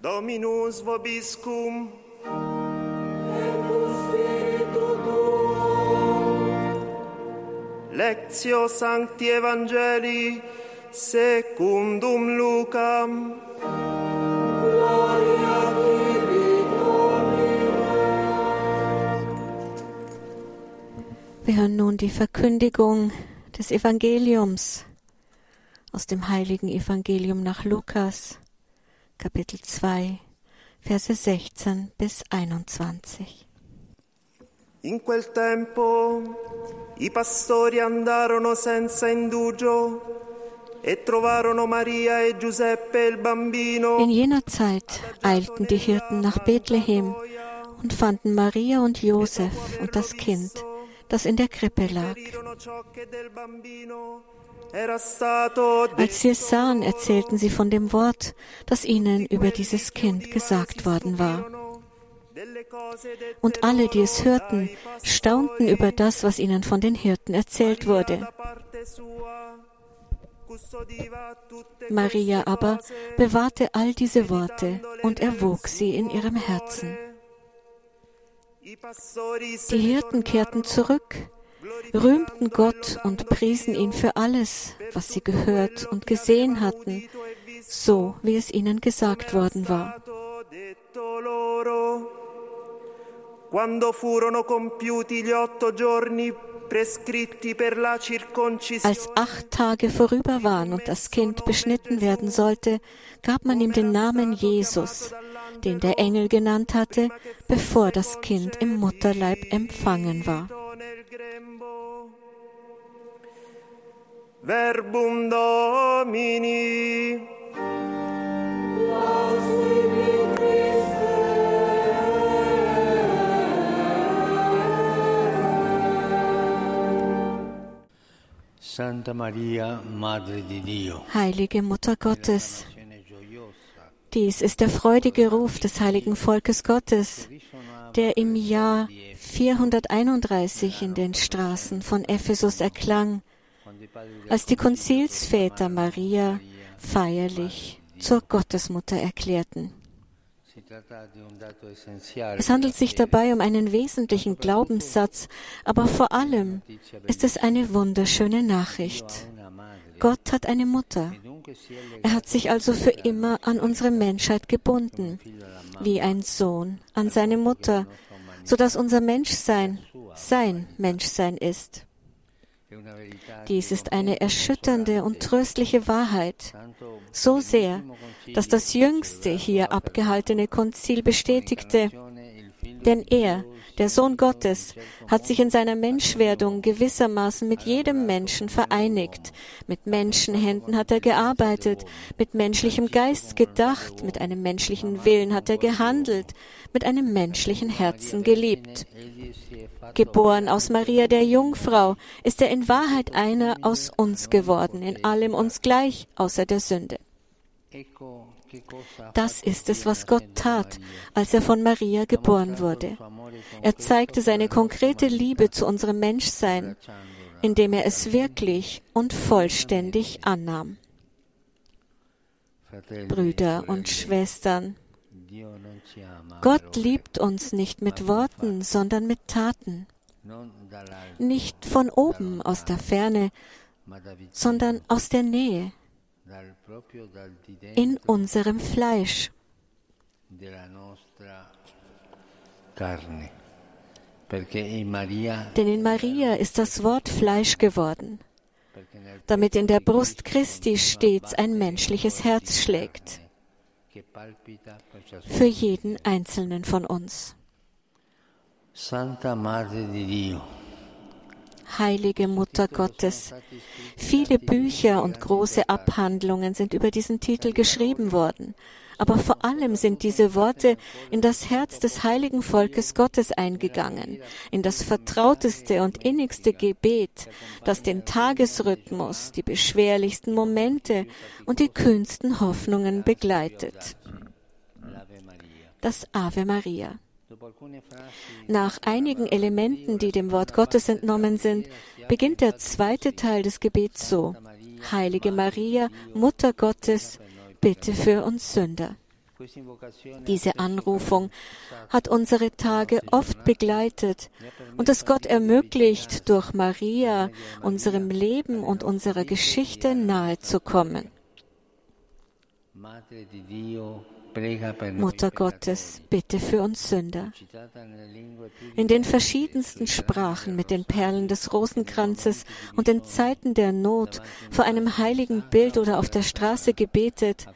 Dominus vobiscum. Lectio Sancti Evangelii secundum Lucam. Wir hören nun die Verkündigung des Evangeliums aus dem heiligen Evangelium nach Lukas, Kapitel 2, Verse 16 bis 21. In quel tempo i pastori andarono senza indugio e trovarono Maria e Giuseppe e il bambino. In jener Zeit eilten die Hirten nach Bethlehem und fanden Maria und Josef und das Kind, das in der Krippe lag. Als sie es sahen, erzählten sie von dem Wort, das ihnen über dieses Kind gesagt worden war. Und alle, die es hörten, staunten über das, was ihnen von den Hirten erzählt wurde. Maria aber bewahrte all diese Worte und erwog sie in ihrem Herzen. Die Hirten kehrten zurück, rühmten Gott und priesen ihn für alles, was sie gehört und gesehen hatten, so wie es ihnen gesagt worden war. Als acht Tage vorüber waren und das Kind beschnitten werden sollte, gab man ihm den Namen Jesus, den der Engel genannt hatte, bevor das Kind im Mutterleib empfangen war. Verbum Domini. Santa Maria, Madre di Dio. Heilige Mutter Gottes, dies ist der freudige Ruf des heiligen Volkes Gottes, der im Jahr 431 in den Straßen von Ephesus erklang, als die Konzilsväter Maria feierlich zur Gottesmutter erklärten. Es handelt sich dabei um einen wesentlichen Glaubenssatz, aber vor allem ist es eine wunderschöne Nachricht. Gott hat eine Mutter. Er hat sich also für immer an unsere Menschheit gebunden, wie ein Sohn an seine Mutter, so dass unser Menschsein sein Menschsein ist. Dies ist eine erschütternde und tröstliche Wahrheit, so sehr, dass das jüngste hier abgehaltene Konzil bestätigte, denn er, der Sohn Gottes, hat sich in seiner Menschwerdung gewissermaßen mit jedem Menschen vereinigt. Mit Menschenhänden hat er gearbeitet, mit menschlichem Geist gedacht, mit einem menschlichen Willen hat er gehandelt, mit einem menschlichen Herzen geliebt. Geboren aus Maria der Jungfrau, ist er in Wahrheit einer aus uns geworden, in allem uns gleich, außer der Sünde. Das ist es, was Gott tat, als er von Maria geboren wurde. Er zeigte seine konkrete Liebe zu unserem Menschsein, indem er es wirklich und vollständig annahm. Brüder und Schwestern, Gott liebt uns nicht mit Worten, sondern mit Taten. Nicht von oben aus der Ferne, sondern aus der Nähe, in unserem Fleisch. Denn in Maria ist das Wort Fleisch geworden, damit in der Brust Christi stets ein menschliches Herz schlägt, für jeden einzelnen von uns. Santa Madre di Dio. Heilige Mutter Gottes. Viele Bücher und große Abhandlungen sind über diesen Titel geschrieben worden, aber vor allem sind diese Worte in das Herz des heiligen Volkes Gottes eingegangen, in das vertrauteste und innigste Gebet, das den Tagesrhythmus, die beschwerlichsten Momente und die kühnsten Hoffnungen begleitet. Das Ave Maria. Nach einigen Elementen, die dem Wort Gottes entnommen sind, beginnt der zweite Teil des Gebets so. Heilige Maria, Mutter Gottes, bitte für uns Sünder. Diese Anrufung hat unsere Tage oft begleitet und es Gott ermöglicht, durch Maria unserem Leben und unserer Geschichte nahe zu kommen. Mutter Gottes, bitte für uns Sünder. In den verschiedensten Sprachen mit den Perlen des Rosenkranzes und in Zeiten der Not vor einem heiligen Bild oder auf der Straße gebetet,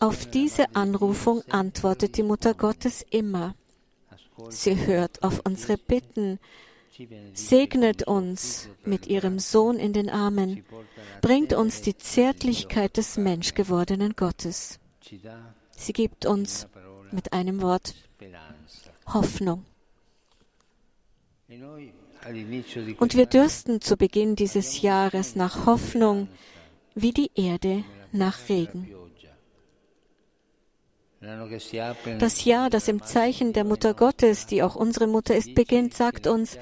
auf diese Anrufung antwortet die Mutter Gottes immer. Sie hört auf unsere Bitten, segnet uns mit ihrem Sohn in den Armen, bringt uns die Zärtlichkeit des menschgewordenen Gottes. Sie gibt uns mit einem Wort Hoffnung. Und wir dürsten zu Beginn dieses Jahres nach Hoffnung wie die Erde nach Regen. Das Jahr, das im Zeichen der Mutter Gottes, die auch unsere Mutter ist, beginnt, sagt uns,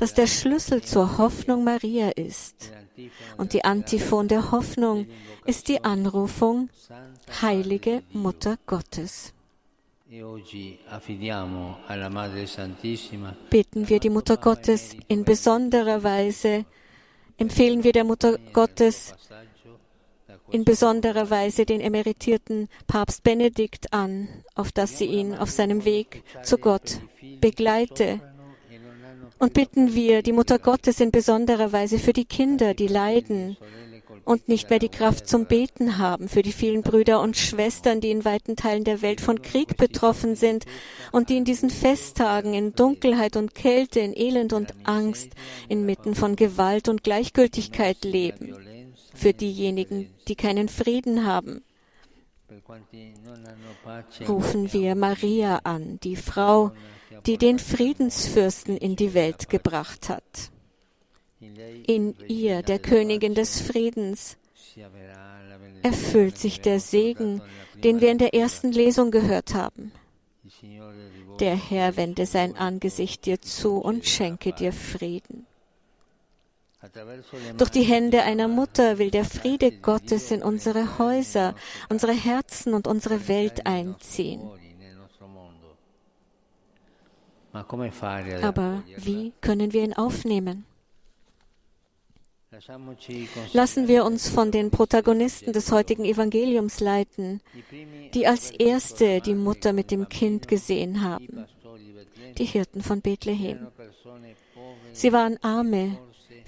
dass der Schlüssel zur Hoffnung Maria ist. Und die Antiphon der Hoffnung ist die Anrufung Heilige Mutter Gottes. Bitten wir die Mutter Gottes in besonderer Weise, empfehlen wir der Mutter Gottes in besonderer Weise den emeritierten Papst Benedikt an, auf dass sie ihn auf seinem Weg zu Gott begleite. Und bitten wir die Mutter Gottes in besonderer Weise für die Kinder, die leiden und nicht mehr die Kraft zum Beten haben, für die vielen Brüder und Schwestern, die in weiten Teilen der Welt von Krieg betroffen sind und die in diesen Festtagen in Dunkelheit und Kälte, in Elend und Angst, inmitten von Gewalt und Gleichgültigkeit leben für diejenigen, die keinen Frieden haben. Rufen wir Maria an, die Frau, die den Friedensfürsten in die Welt gebracht hat. In ihr, der Königin des Friedens, erfüllt sich der Segen, den wir in der ersten Lesung gehört haben. Der Herr wende sein Angesicht dir zu und schenke dir Frieden. Durch die Hände einer Mutter will der Friede Gottes in unsere Häuser, unsere Herzen und unsere Welt einziehen. Aber wie können wir ihn aufnehmen? Lassen wir uns von den Protagonisten des heutigen Evangeliums leiten, die als erste die Mutter mit dem Kind gesehen haben, die Hirten von Bethlehem. Sie waren arme,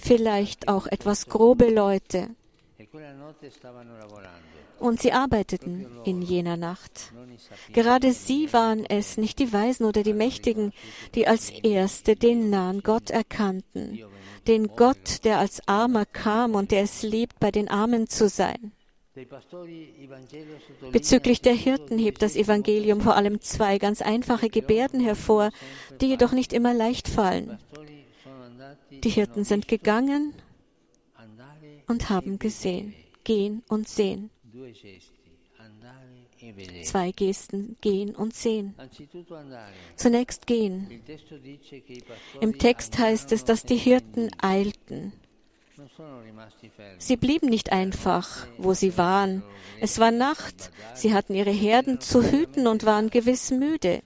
vielleicht auch etwas grobe Leute. Und sie arbeiteten in jener Nacht. Gerade sie waren es, nicht die Weisen oder die Mächtigen, die als Erste den nahen Gott erkannten, den Gott, der als Armer kam und der es liebt, bei den Armen zu sein. Bezüglich der Hirten hebt das Evangelium vor allem zwei ganz einfache Gebärden hervor, die jedoch nicht immer leicht fallen. Die Hirten sind gegangen und haben gesehen. Gehen und sehen. Zwei Gesten, gehen und sehen. Zunächst gehen. Im Text heißt es, dass die Hirten eilten. Sie blieben nicht einfach, wo sie waren. Es war Nacht. Sie hatten ihre Herden zu hüten und waren gewiss müde.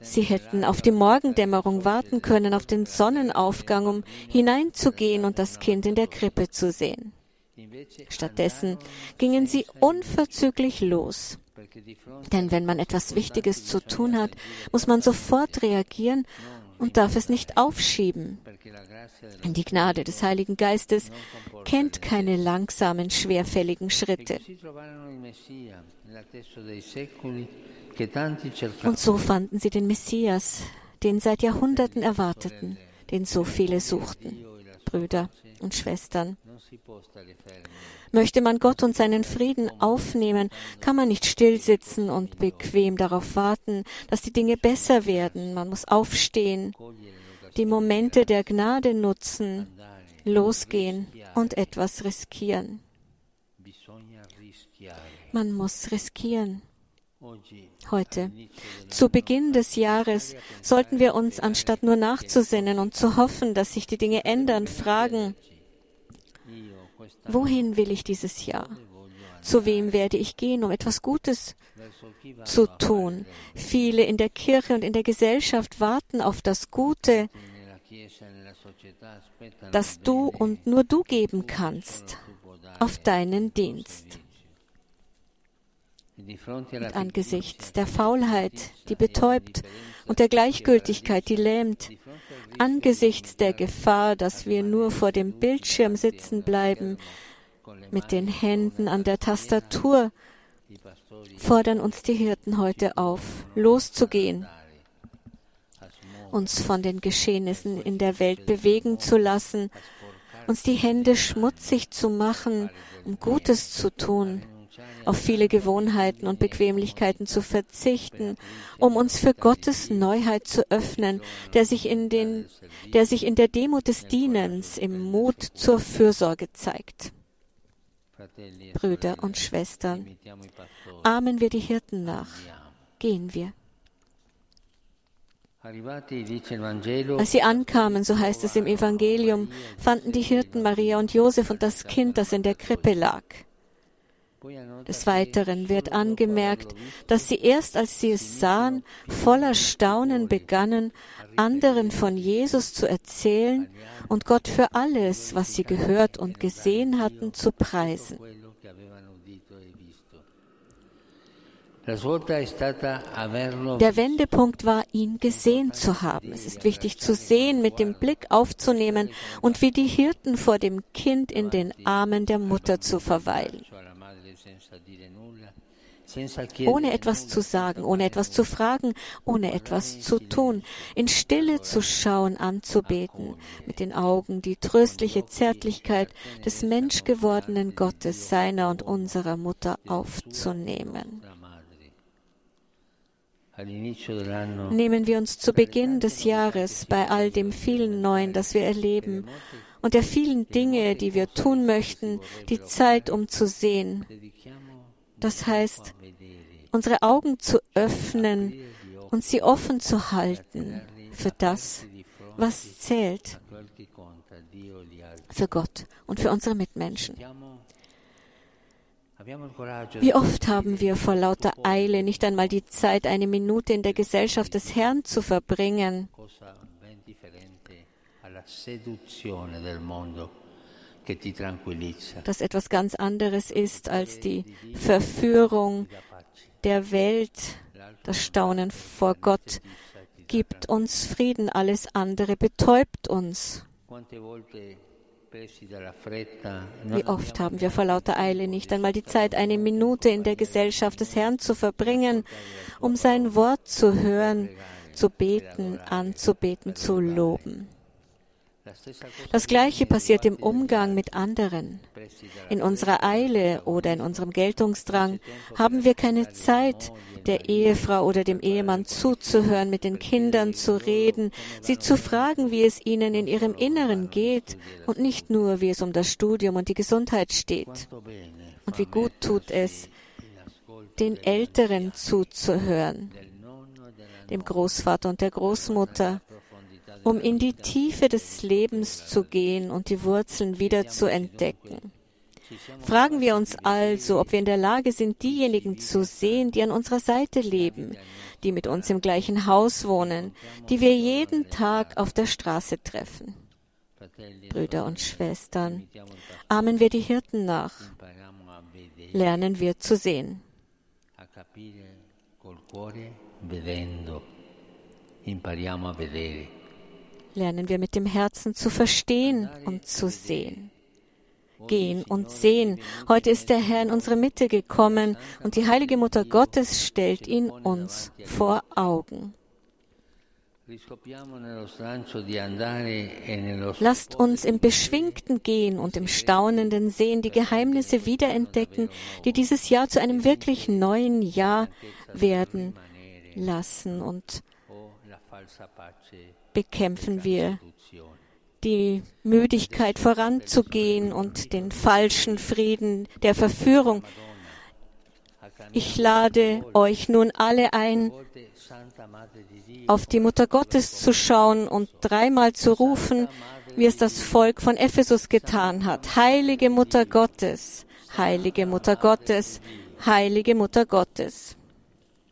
Sie hätten auf die Morgendämmerung warten können, auf den Sonnenaufgang, um hineinzugehen und das Kind in der Krippe zu sehen. Stattdessen gingen sie unverzüglich los. Denn wenn man etwas Wichtiges zu tun hat, muss man sofort reagieren und darf es nicht aufschieben. Die Gnade des Heiligen Geistes kennt keine langsamen, schwerfälligen Schritte. Und so fanden sie den Messias, den seit Jahrhunderten erwarteten, den so viele suchten, Brüder und Schwestern. Möchte man Gott und seinen Frieden aufnehmen, kann man nicht stillsitzen und bequem darauf warten, dass die Dinge besser werden. Man muss aufstehen, die Momente der Gnade nutzen, losgehen und etwas riskieren. Man muss riskieren. Heute, zu Beginn des Jahres, sollten wir uns, anstatt nur nachzusinnen und zu hoffen, dass sich die Dinge ändern, fragen, wohin will ich dieses Jahr? Zu wem werde ich gehen, um etwas Gutes zu tun? Viele in der Kirche und in der Gesellschaft warten auf das Gute, das du und nur du geben kannst, auf deinen Dienst. Und angesichts der Faulheit, die betäubt, und der Gleichgültigkeit, die lähmt, angesichts der Gefahr, dass wir nur vor dem Bildschirm sitzen bleiben, mit den Händen an der Tastatur, fordern uns die Hirten heute auf, loszugehen, uns von den Geschehnissen in der Welt bewegen zu lassen, uns die Hände schmutzig zu machen, um Gutes zu tun, auf viele Gewohnheiten und Bequemlichkeiten zu verzichten, um uns für Gottes Neuheit zu öffnen, der sich in, den, der, sich in der Demut des Dienens, im Mut zur Fürsorge zeigt. Brüder und Schwestern, ahmen wir die Hirten nach. Gehen wir. Als sie ankamen, so heißt es im Evangelium, fanden die Hirten Maria und Josef und das Kind, das in der Krippe lag. Des Weiteren wird angemerkt, dass sie erst als sie es sahen, voller Staunen begannen, anderen von Jesus zu erzählen und Gott für alles, was sie gehört und gesehen hatten, zu preisen. Der Wendepunkt war, ihn gesehen zu haben. Es ist wichtig zu sehen, mit dem Blick aufzunehmen und wie die Hirten vor dem Kind in den Armen der Mutter zu verweilen ohne etwas zu sagen, ohne etwas zu fragen, ohne etwas zu tun, in Stille zu schauen, anzubeten, mit den Augen die tröstliche Zärtlichkeit des menschgewordenen Gottes, seiner und unserer Mutter aufzunehmen. Nehmen wir uns zu Beginn des Jahres bei all dem vielen Neuen, das wir erleben, und der vielen Dinge, die wir tun möchten, die Zeit, um zu sehen. Das heißt, unsere Augen zu öffnen und sie offen zu halten für das, was zählt, für Gott und für unsere Mitmenschen. Wie oft haben wir vor lauter Eile nicht einmal die Zeit, eine Minute in der Gesellschaft des Herrn zu verbringen? Das etwas ganz anderes ist als die Verführung der Welt, das Staunen vor Gott gibt uns Frieden, alles andere betäubt uns. Wie oft haben wir vor lauter Eile nicht einmal die Zeit, eine Minute in der Gesellschaft des Herrn zu verbringen, um sein Wort zu hören, zu beten, anzubeten, zu loben. Das Gleiche passiert im Umgang mit anderen. In unserer Eile oder in unserem Geltungsdrang haben wir keine Zeit, der Ehefrau oder dem Ehemann zuzuhören, mit den Kindern zu reden, sie zu fragen, wie es ihnen in ihrem Inneren geht und nicht nur, wie es um das Studium und die Gesundheit steht. Und wie gut tut es, den Älteren zuzuhören, dem Großvater und der Großmutter, um in die Tiefe des Lebens zu gehen und die Wurzeln wieder zu entdecken. Fragen wir uns also, ob wir in der Lage sind, diejenigen zu sehen, die an unserer Seite leben, die mit uns im gleichen Haus wohnen, die wir jeden Tag auf der Straße treffen. Brüder und Schwestern, ahmen wir die Hirten nach, lernen wir zu sehen. Impariamo a vedere lernen wir mit dem Herzen zu verstehen und zu sehen. Gehen und sehen. Heute ist der Herr in unsere Mitte gekommen und die heilige Mutter Gottes stellt ihn uns vor Augen. Lasst uns im beschwingten Gehen und im staunenden Sehen die Geheimnisse wiederentdecken, die dieses Jahr zu einem wirklich neuen Jahr werden lassen und bekämpfen wir die Müdigkeit voranzugehen und den falschen Frieden der Verführung. Ich lade euch nun alle ein, auf die Mutter Gottes zu schauen und dreimal zu rufen, wie es das Volk von Ephesus getan hat. Heilige Mutter Gottes, heilige Mutter Gottes, heilige Mutter Gottes.